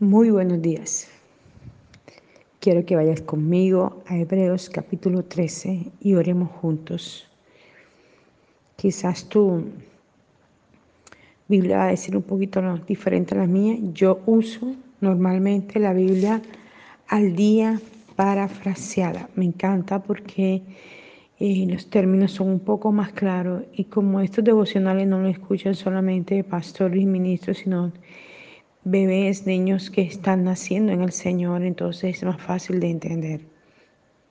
Muy buenos días. Quiero que vayas conmigo a Hebreos capítulo 13 y oremos juntos. Quizás tu Biblia va a decir un poquito diferente a la mía. Yo uso normalmente la Biblia al día parafraseada. Me encanta porque eh, los términos son un poco más claros y como estos devocionales no lo escuchan solamente pastores y ministros, sino bebés, niños que están naciendo en el Señor, entonces es más fácil de entender.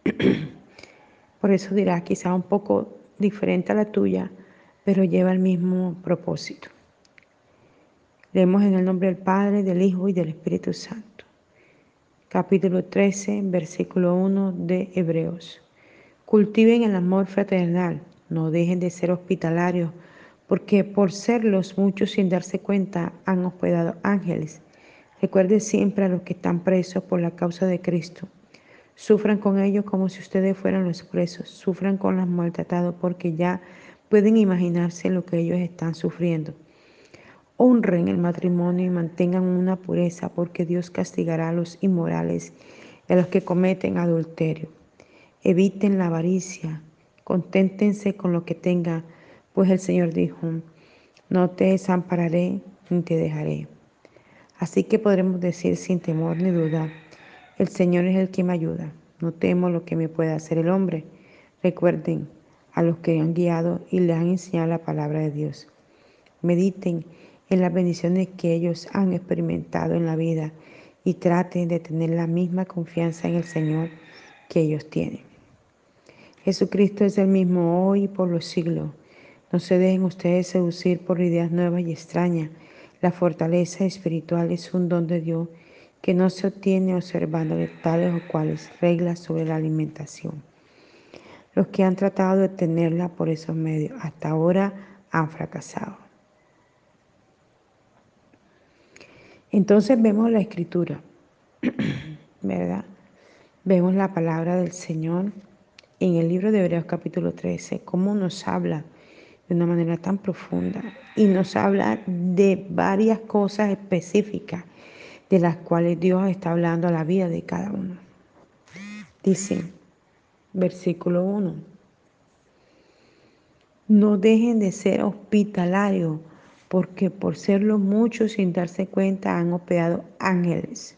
Por eso dirá quizá un poco diferente a la tuya, pero lleva el mismo propósito. Leemos en el nombre del Padre, del Hijo y del Espíritu Santo. Capítulo 13, versículo 1 de Hebreos. Cultiven el amor fraternal, no dejen de ser hospitalarios porque por serlos muchos sin darse cuenta han hospedado ángeles. Recuerde siempre a los que están presos por la causa de Cristo. Sufran con ellos como si ustedes fueran los presos. Sufran con los maltratados porque ya pueden imaginarse lo que ellos están sufriendo. Honren el matrimonio y mantengan una pureza porque Dios castigará a los inmorales y a los que cometen adulterio. Eviten la avaricia. Conténtense con lo que tengan pues el Señor dijo, no te desampararé ni te dejaré. Así que podremos decir sin temor ni duda, el Señor es el que me ayuda, no temo lo que me pueda hacer el hombre. Recuerden a los que han guiado y les han enseñado la palabra de Dios. Mediten en las bendiciones que ellos han experimentado en la vida y traten de tener la misma confianza en el Señor que ellos tienen. Jesucristo es el mismo hoy y por los siglos. No se dejen ustedes seducir por ideas nuevas y extrañas. La fortaleza espiritual es un don de Dios que no se obtiene observando tales o cuales reglas sobre la alimentación. Los que han tratado de tenerla por esos medios hasta ahora han fracasado. Entonces vemos la escritura, ¿verdad? Vemos la palabra del Señor en el libro de Hebreos capítulo 13, cómo nos habla de una manera tan profunda y nos habla de varias cosas específicas de las cuales Dios está hablando a la vida de cada uno. Dice, versículo 1, no dejen de ser hospitalarios, porque por serlo muchos sin darse cuenta han operado ángeles.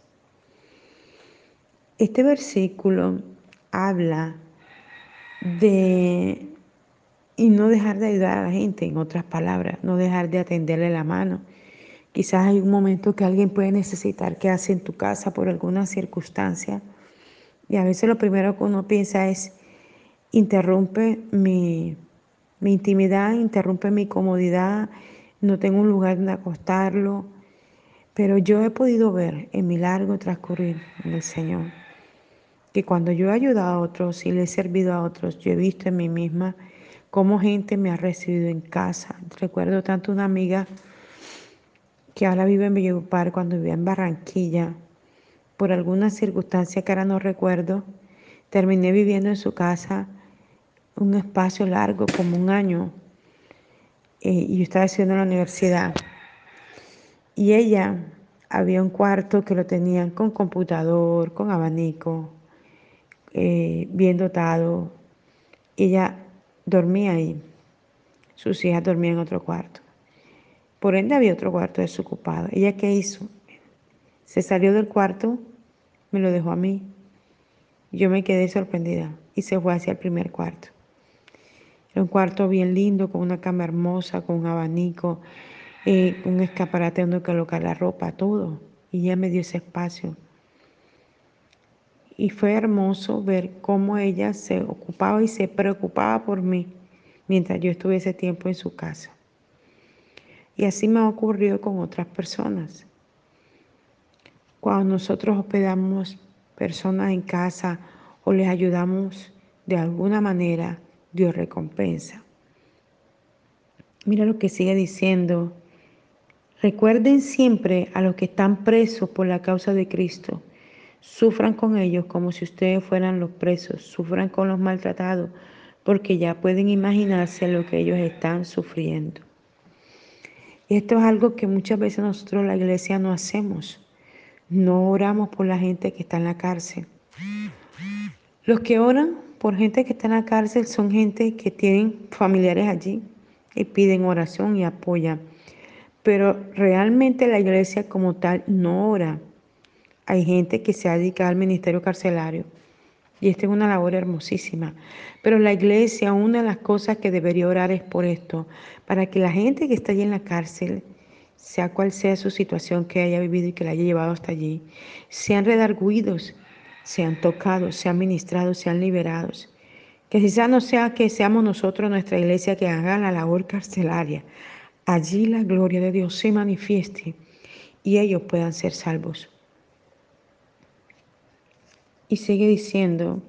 Este versículo habla de y no dejar de ayudar a la gente, en otras palabras, no dejar de atenderle la mano. Quizás hay un momento que alguien puede necesitar que hace en tu casa por alguna circunstancia y a veces lo primero que uno piensa es, interrumpe mi, mi intimidad, interrumpe mi comodidad, no tengo un lugar donde acostarlo, pero yo he podido ver en mi largo transcurrir en el Señor que cuando yo he ayudado a otros y le he servido a otros, yo he visto en mí misma cómo gente me ha recibido en casa. Recuerdo tanto una amiga que ahora vive en Villupar cuando vivía en Barranquilla, por alguna circunstancia que ahora no recuerdo, terminé viviendo en su casa un espacio largo, como un año, eh, y yo estaba estudiando en la universidad. Y ella había un cuarto que lo tenían con computador, con abanico, eh, bien dotado. Ella dormía ahí. Sus hijas dormían en otro cuarto. Por ende había otro cuarto desocupado. ¿Ella qué hizo? Se salió del cuarto, me lo dejó a mí. Yo me quedé sorprendida y se fue hacia el primer cuarto. Era un cuarto bien lindo, con una cama hermosa, con un abanico, eh, un escaparate donde colocar la ropa, todo. Y ella me dio ese espacio. Y fue hermoso ver cómo ella se ocupaba y se preocupaba por mí mientras yo estuviese tiempo en su casa. Y así me ha ocurrido con otras personas. Cuando nosotros hospedamos personas en casa o les ayudamos de alguna manera, Dios recompensa. Mira lo que sigue diciendo. Recuerden siempre a los que están presos por la causa de Cristo Sufran con ellos como si ustedes fueran los presos, sufran con los maltratados, porque ya pueden imaginarse lo que ellos están sufriendo. Y esto es algo que muchas veces nosotros la iglesia no hacemos. No oramos por la gente que está en la cárcel. Los que oran por gente que está en la cárcel son gente que tienen familiares allí y piden oración y apoyan. Pero realmente la iglesia como tal no ora. Hay gente que se dedica al ministerio carcelario y esta es una labor hermosísima. Pero la iglesia, una de las cosas que debería orar es por esto, para que la gente que está allí en la cárcel, sea cual sea su situación que haya vivido y que la haya llevado hasta allí, sean redarguidos, sean tocados, sean ministrados, sean liberados. Que quizá no sea que seamos nosotros, nuestra iglesia, que haga la labor carcelaria. Allí la gloria de Dios se manifieste y ellos puedan ser salvos. Y sigue diciendo,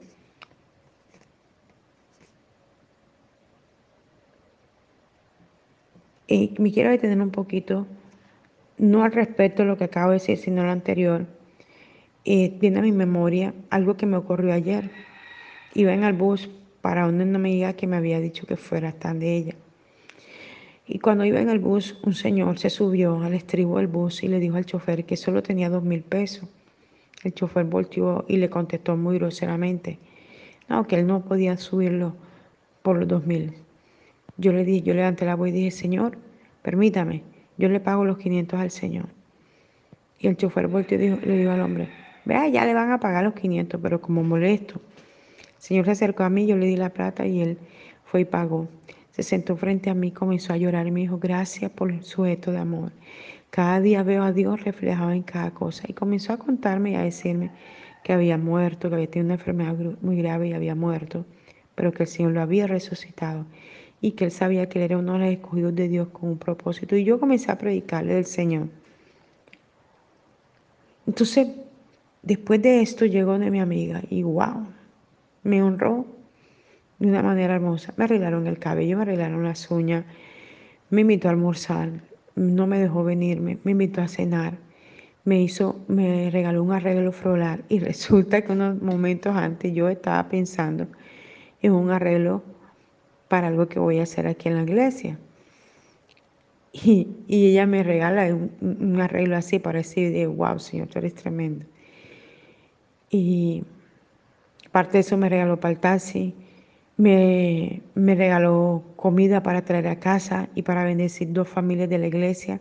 y me quiero detener un poquito, no al respecto de lo que acabo de decir, sino lo anterior. Eh, viene a mi memoria algo que me ocurrió ayer. Iba en el bus para una amiga que me había dicho que fuera tan de ella. Y cuando iba en el bus, un señor se subió al estribo del bus y le dijo al chofer que solo tenía dos mil pesos. El chofer volteó y le contestó muy groseramente, no, que él no podía subirlo por los dos mil. Yo le dije, yo levanté la voz y dije, Señor, permítame, yo le pago los 500 al Señor. Y el chofer volteó y le dijo al hombre, vea, ya le van a pagar los 500, pero como molesto. El Señor se acercó a mí, yo le di la plata y él fue y pagó. Se sentó frente a mí, comenzó a llorar y me dijo, gracias por su gesto de amor. Cada día veo a Dios reflejado en cada cosa. Y comenzó a contarme y a decirme que había muerto, que había tenido una enfermedad muy grave y había muerto, pero que el Señor lo había resucitado y que él sabía que él era uno de los escogidos de Dios con un propósito. Y yo comencé a predicarle del Señor. Entonces, después de esto llegó de mi amiga y wow, me honró de una manera hermosa. Me arreglaron el cabello, me arreglaron las uñas, me invitó a almorzar, no me dejó venirme, me invitó a cenar, me hizo, me regaló un arreglo floral y resulta que unos momentos antes yo estaba pensando en un arreglo para algo que voy a hacer aquí en la iglesia. Y, ella me regala un, arreglo así para decir, de, wow, Señor, tú eres tremendo. Y parte de eso me regaló para el taxi, me, me regaló comida para traer a casa y para bendecir dos familias de la iglesia.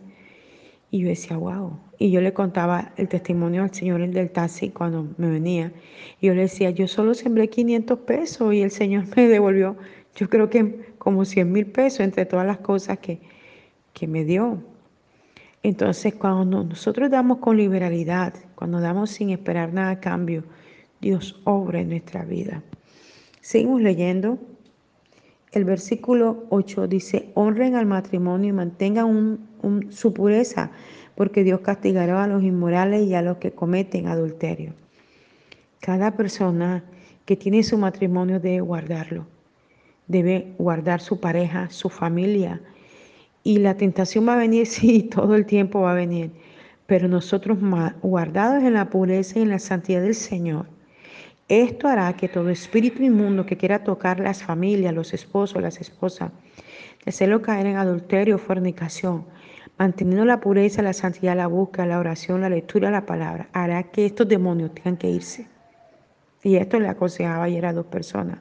Y yo decía, wow. Y yo le contaba el testimonio al señor del taxi cuando me venía. Y yo le decía, yo solo sembré 500 pesos y el señor me devolvió, yo creo que como 100 mil pesos entre todas las cosas que, que me dio. Entonces, cuando nosotros damos con liberalidad, cuando damos sin esperar nada a cambio, Dios obra en nuestra vida. Seguimos leyendo. El versículo 8 dice, honren al matrimonio y mantengan su pureza, porque Dios castigará a los inmorales y a los que cometen adulterio. Cada persona que tiene su matrimonio debe guardarlo, debe guardar su pareja, su familia. Y la tentación va a venir, sí, todo el tiempo va a venir, pero nosotros guardados en la pureza y en la santidad del Señor, esto hará que todo espíritu inmundo que quiera tocar las familias, los esposos, las esposas, hacerlo caer en adulterio o fornicación, manteniendo la pureza, la santidad, la búsqueda, la oración, la lectura de la palabra, hará que estos demonios tengan que irse. Y esto le aconsejaba ayer a dos personas.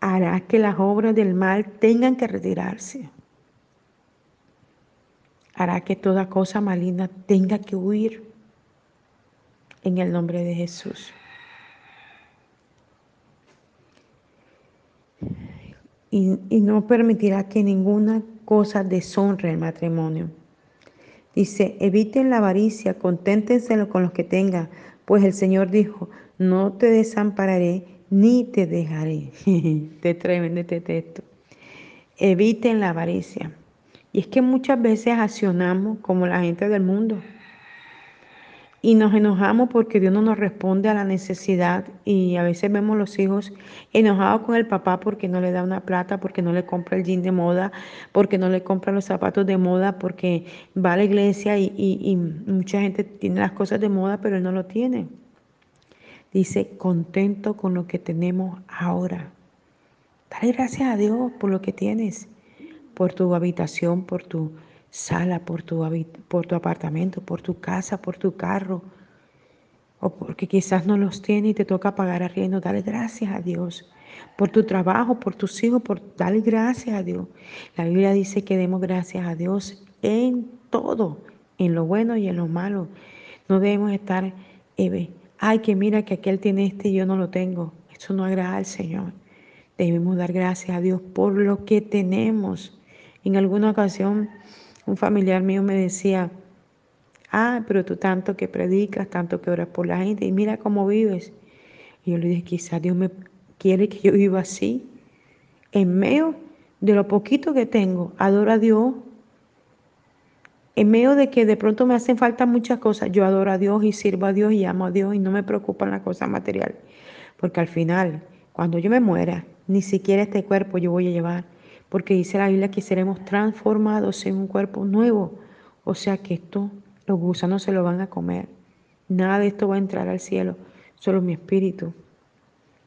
Hará que las obras del mal tengan que retirarse. Hará que toda cosa maligna tenga que huir en el nombre de Jesús. Y, no permitirá que ninguna cosa deshonre el matrimonio. Dice, eviten la avaricia, conténtense con los que tengan, pues el Señor dijo, no te desampararé ni te dejaré. te tremendo este texto. Eviten la avaricia. Y es que muchas veces accionamos como la gente del mundo y nos enojamos porque Dios no nos responde a la necesidad y a veces vemos los hijos enojados con el papá porque no le da una plata, porque no le compra el jean de moda, porque no le compra los zapatos de moda, porque va a la iglesia y, mucha gente tiene las cosas de moda, pero él no lo tiene. Dice, contento con lo que tenemos ahora. Dale gracias a Dios por lo que tienes, por tu habitación, por tu sala, por tu, por tu apartamento, por tu casa, por tu carro, o porque quizás no los tiene y te toca pagar arriendo, dale gracias a Dios por tu trabajo, por tus hijos, por dale gracias a Dios. La Biblia dice que demos gracias a Dios en todo, en lo bueno y en lo malo. No debemos estar, eh, ay, que mira que aquel tiene este y yo no lo tengo. Eso no agrada al Señor. Debemos dar gracias a Dios por lo que tenemos. En alguna ocasión, un familiar mío me decía, ah, pero tú tanto que predicas, tanto que oras por la gente y mira cómo vives. Y yo le dije, quizás Dios me quiere que yo viva así. En medio de lo poquito que tengo, adoro a Dios. En medio de que de pronto me hacen falta muchas cosas, yo adoro a Dios y sirvo a Dios y amo a Dios y no me preocupan las cosas materiales. Porque al final, cuando yo me muera, ni siquiera este cuerpo yo voy a llevar. Porque dice la Biblia que seremos transformados en un cuerpo nuevo. O sea que esto los gusanos se lo van a comer. Nada de esto va a entrar al cielo, solo mi espíritu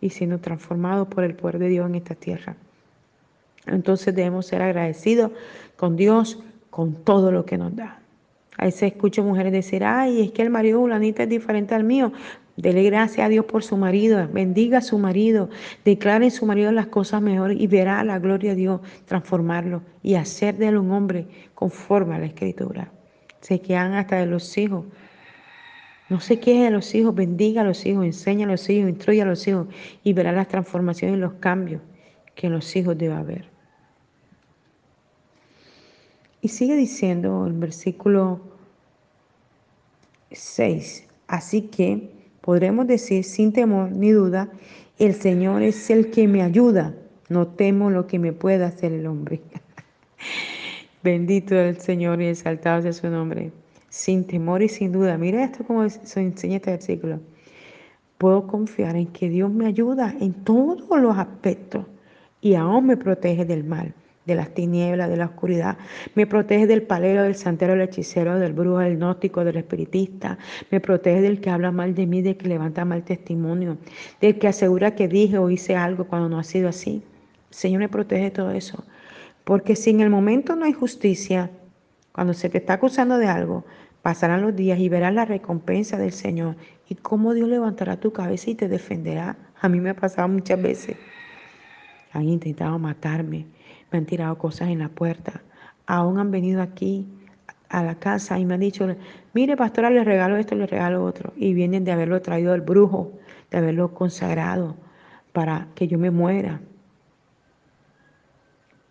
y siendo transformado por el poder de Dios en esta tierra. Entonces debemos ser agradecidos con Dios con todo lo que nos da. A veces escucho mujeres decir, ay, es que el marido Ulanita es diferente al mío. Dele gracias a Dios por su marido, bendiga a su marido, declare en su marido las cosas mejores y verá la gloria de Dios transformarlo y hacer de él un hombre conforme a la escritura se quedan hasta de los hijos. No se queje de los hijos, bendiga a los hijos, enseña a los hijos, instruye a los hijos y verá las transformaciones y los cambios que en los hijos debe haber. Y sigue diciendo el versículo 6, así que podremos decir sin temor ni duda, el Señor es el que me ayuda, no temo lo que me pueda hacer el hombre. Bendito el Señor y exaltado sea su nombre. Sin temor y sin duda. Mira esto como se enseña este versículo. Puedo confiar en que Dios me ayuda en todos los aspectos y aún me protege del mal, de las tinieblas, de la oscuridad. Me protege del palero, del santero, del hechicero, del brujo, del gnóstico, del espiritista. Me protege del que habla mal de mí, del que levanta mal testimonio, del que asegura que dije o hice algo cuando no ha sido así. Señor me protege todo eso. Porque si en el momento no hay justicia, cuando se te está acusando de algo, pasarán los días y verás la recompensa del Señor y cómo Dios levantará tu cabeza y te defenderá. A mí me ha pasado muchas veces. Han intentado matarme, me han tirado cosas en la puerta, aún han venido aquí a la casa y me han dicho, mire pastora, le regalo esto, le regalo otro. Y vienen de haberlo traído al brujo, de haberlo consagrado para que yo me muera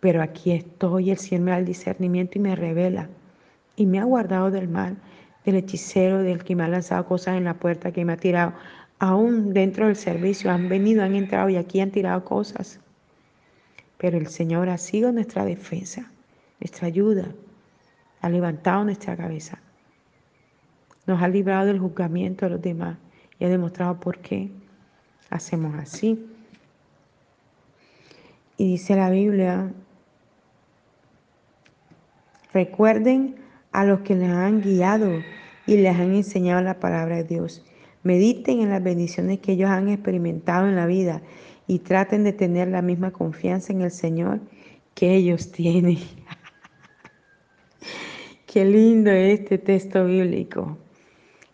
pero aquí estoy, el Señor me da el discernimiento y me revela. Y me ha guardado del mal, del hechicero, del que me ha lanzado cosas en la puerta, que me ha tirado. Aún dentro del servicio han venido, han entrado y aquí han tirado cosas. Pero el Señor ha sido nuestra defensa, nuestra ayuda. Ha levantado nuestra cabeza. Nos ha librado del juzgamiento de los demás y ha demostrado por qué hacemos así. Y dice la Biblia Recuerden a los que les han guiado y les han enseñado la palabra de Dios. Mediten en las bendiciones que ellos han experimentado en la vida y traten de tener la misma confianza en el Señor que ellos tienen. Qué lindo este texto bíblico.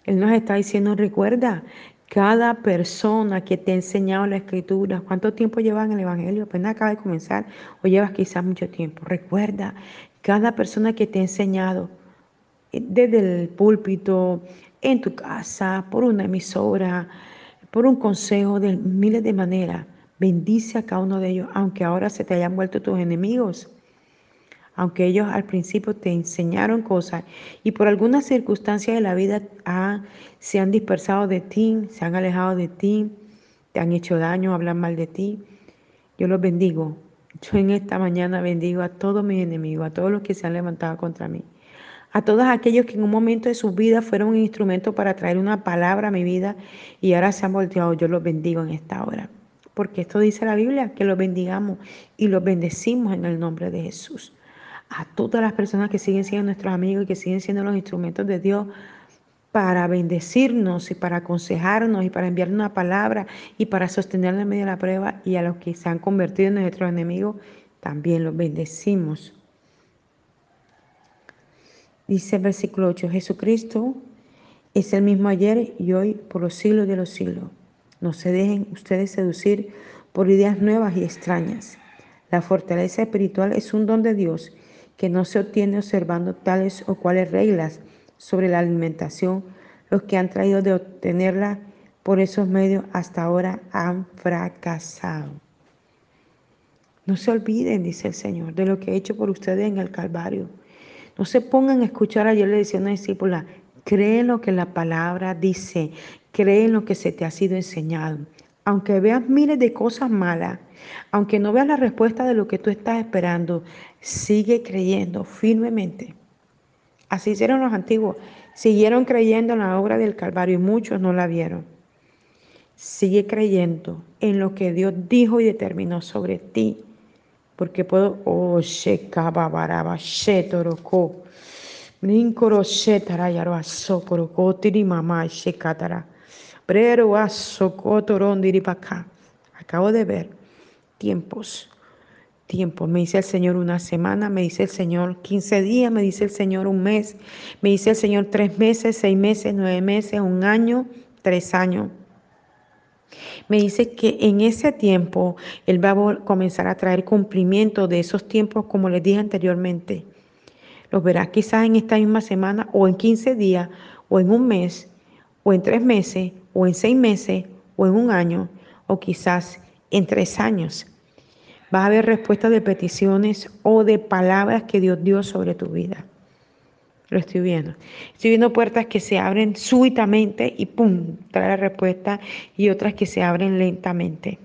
Él nos está diciendo, recuerda, cada persona que te ha enseñado la escritura, ¿cuánto tiempo llevas en el Evangelio? Nada, acaba de comenzar o llevas quizás mucho tiempo. Recuerda cada persona que te ha enseñado, eh, desde el púlpito, en tu casa, por una emisora, por un consejo de miles de maneras, bendice a cada uno de ellos, aunque ahora se te hayan vuelto tus enemigos. Aunque ellos al principio te enseñaron cosas y por alguna circunstancia de la vida se han dispersado de ti, se han alejado de ti, te han hecho daño, hablan mal de ti, yo los bendigo yo en esta mañana bendigo a todos mis enemigos, a todos los que se han levantado contra mí, a todos aquellos que en un momento de su vida fueron un instrumento para traer una palabra a mi vida y ahora se han volteado. Yo los bendigo en esta hora. Porque esto dice la Biblia, que los bendigamos y los bendecimos en el nombre de Jesús. A todas las personas que siguen siendo nuestros amigos y que siguen siendo los instrumentos de Dios para bendecirnos y para aconsejarnos y para enviar una palabra y para sostenernos en medio de la prueba y a los que se han convertido en nuestros enemigos, también los bendecimos. Dice el versículo 8, Jesucristo Es el mismo ayer y hoy por los siglos de los siglos. No se dejen ustedes seducir por ideas nuevas y extrañas. La fortaleza espiritual es un don de Dios que no se obtiene observando tales o cuales reglas sobre la alimentación. Los que han traído de obtenerla por esos medios hasta ahora han fracasado. No se olviden, dice el Señor, de lo que he hecho por ustedes en el Calvario. No se pongan a escuchar, ayer le decía a una discípula, cree lo que la palabra dice, cree en lo que se te ha sido enseñado. Aunque veas miles de cosas malas, aunque no veas la respuesta de lo que tú estás esperando, sigue creyendo firmemente. Así hicieron los antiguos. Siguieron creyendo en la obra del Calvario y muchos no la vieron. Sigue creyendo en lo que Dios dijo y determinó sobre ti. Porque puedo, oh, ninkoro shetara tiri mamá asokotorondiripaca. Acabo de ver tiempos, tiempos. Me dice el Señor una semana, me dice el Señor 15 días, me dice el Señor un mes, me dice el Señor tres meses, seis meses, nueve meses, un año, tres años. Me dice que en ese tiempo Él va a comenzar a traer cumplimiento de esos tiempos, como les dije anteriormente. Los verás quizás en esta misma semana, o en 15 días, o en un mes, o en tres meses, o en seis meses, o en un año, o quizás en tres años. Va a haber respuestas de peticiones o de palabras que Dios dio sobre tu vida. Lo estoy viendo. Estoy viendo puertas que se abren súbitamente y ¡pum! trae la respuesta y otras que se abren lentamente.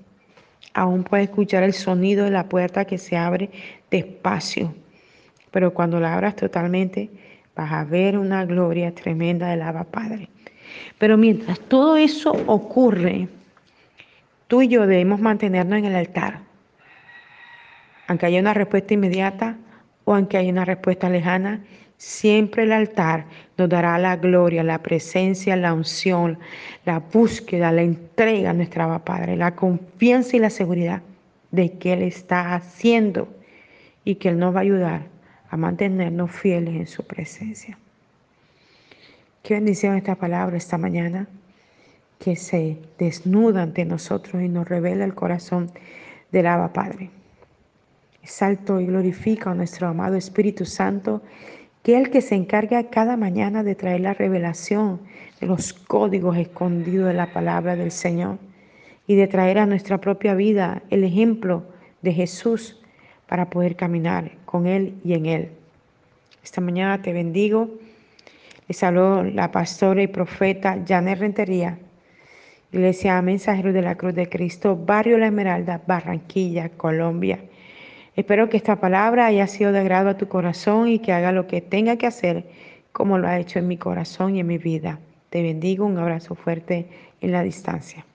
Aún puedes escuchar el sonido de la puerta que se abre despacio. Pero cuando la abras totalmente, vas a ver una gloria tremenda del Abba Padre. Pero mientras todo eso ocurre, tú y yo debemos mantenernos en el altar. Aunque haya una respuesta inmediata o aunque haya una respuesta lejana, Siempre el altar nos dará la gloria, la presencia, la unción, la búsqueda, la entrega a nuestra Padre, la confianza y la seguridad de que Él está haciendo y que Él nos va a ayudar a mantenernos fieles en su presencia. Qué bendición esta palabra esta mañana que se desnuda ante nosotros y nos revela el corazón del Abba Padre. Salto y glorifica a nuestro amado Espíritu Santo que el que se encarga cada mañana de traer la revelación de los códigos escondidos de la palabra del Señor y de traer a nuestra propia vida el ejemplo de Jesús para poder caminar con Él y en Él. Esta mañana te bendigo. Les habló la pastora y profeta Janet Rentería, Iglesia Mensajero de la Cruz de Cristo, Barrio La Esmeralda, Barranquilla, Colombia. Espero que esta palabra haya sido de agrado a tu corazón y que haga lo que tenga que hacer como lo ha hecho en mi corazón y en mi vida. Te bendigo, un abrazo fuerte en la distancia.